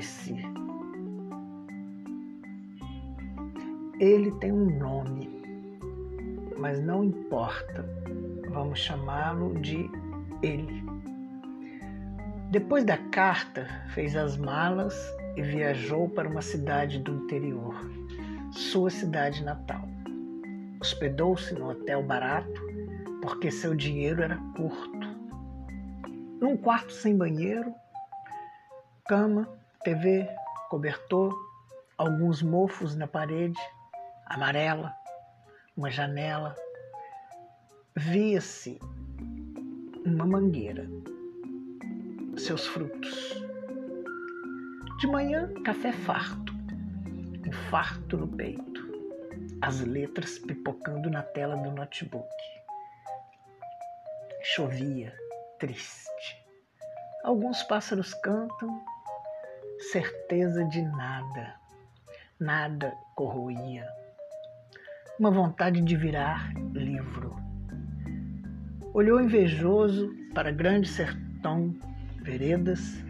si. Ele tem um nome, mas não importa, vamos chamá-lo de ele. Depois da carta, fez as malas e viajou para uma cidade do interior, sua cidade natal. Hospedou-se num hotel barato porque seu dinheiro era curto. Num quarto sem banheiro, cama, TV, cobertor, alguns mofos na parede, amarela, uma janela. Via-se uma mangueira, seus frutos. De manhã, café farto, um farto no peito, as letras pipocando na tela do notebook. Chovia, triste. Alguns pássaros cantam, certeza de nada, nada corroía. Uma vontade de virar livro. Olhou invejoso para grande sertão, veredas,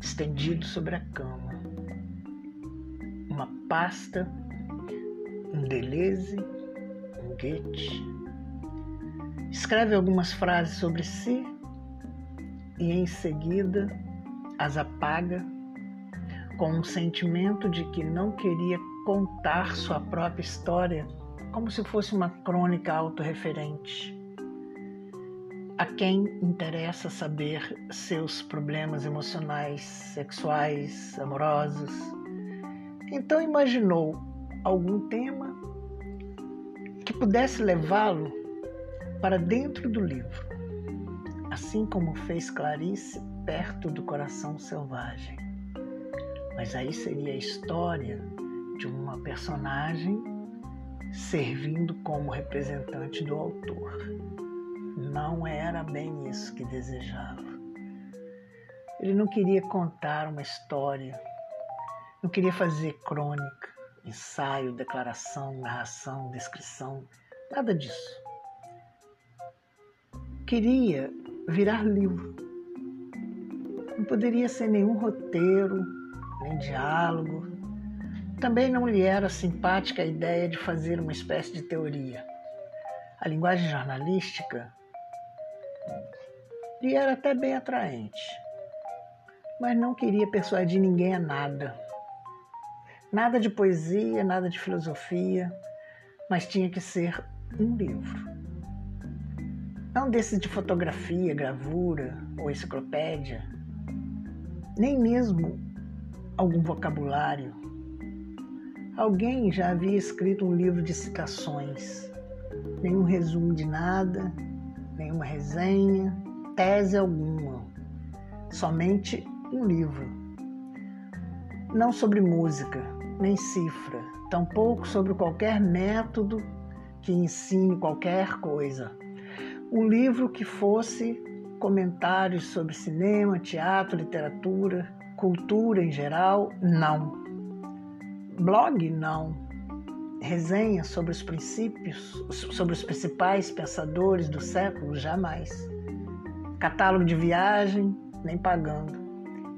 estendido sobre a cama. Uma pasta, um Deleuze, um Goethe. Escreve algumas frases sobre si e em seguida as apaga com um sentimento de que não queria contar sua própria história como se fosse uma crônica autorreferente a quem interessa saber seus problemas emocionais, sexuais, amorosos. Então imaginou algum tema que pudesse levá-lo para dentro do livro, assim como fez Clarice perto do coração selvagem. Mas aí seria a história de uma personagem servindo como representante do autor não era bem isso que desejava. Ele não queria contar uma história, não queria fazer crônica, ensaio, declaração, narração, descrição, nada disso. Queria virar livro. Não poderia ser nenhum roteiro, nem diálogo. Também não lhe era simpática a ideia de fazer uma espécie de teoria. A linguagem jornalística e era até bem atraente, mas não queria persuadir ninguém a nada. Nada de poesia, nada de filosofia, mas tinha que ser um livro. Não desses de fotografia, gravura ou enciclopédia, nem mesmo algum vocabulário. Alguém já havia escrito um livro de citações, nenhum resumo de nada, nenhuma resenha, tese alguma, somente um livro. Não sobre música, nem cifra, tampouco sobre qualquer método que ensine qualquer coisa. Um livro que fosse comentários sobre cinema, teatro, literatura, cultura em geral, não. Blog, não. Resenha sobre os princípios, sobre os principais pensadores do século, jamais catálogo de viagem, nem pagando.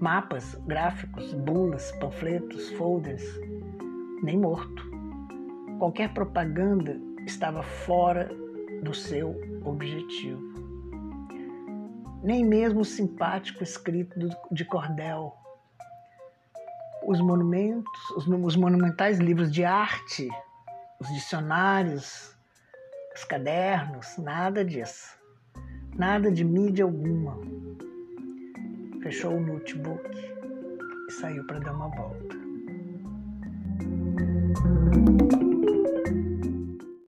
Mapas, gráficos, bulas, panfletos, folders, nem morto. Qualquer propaganda estava fora do seu objetivo. Nem mesmo o simpático escrito de cordel. Os monumentos, os, os monumentais livros de arte, os dicionários, os cadernos, nada disso. Nada de mídia alguma. Fechou o notebook e saiu para dar uma volta.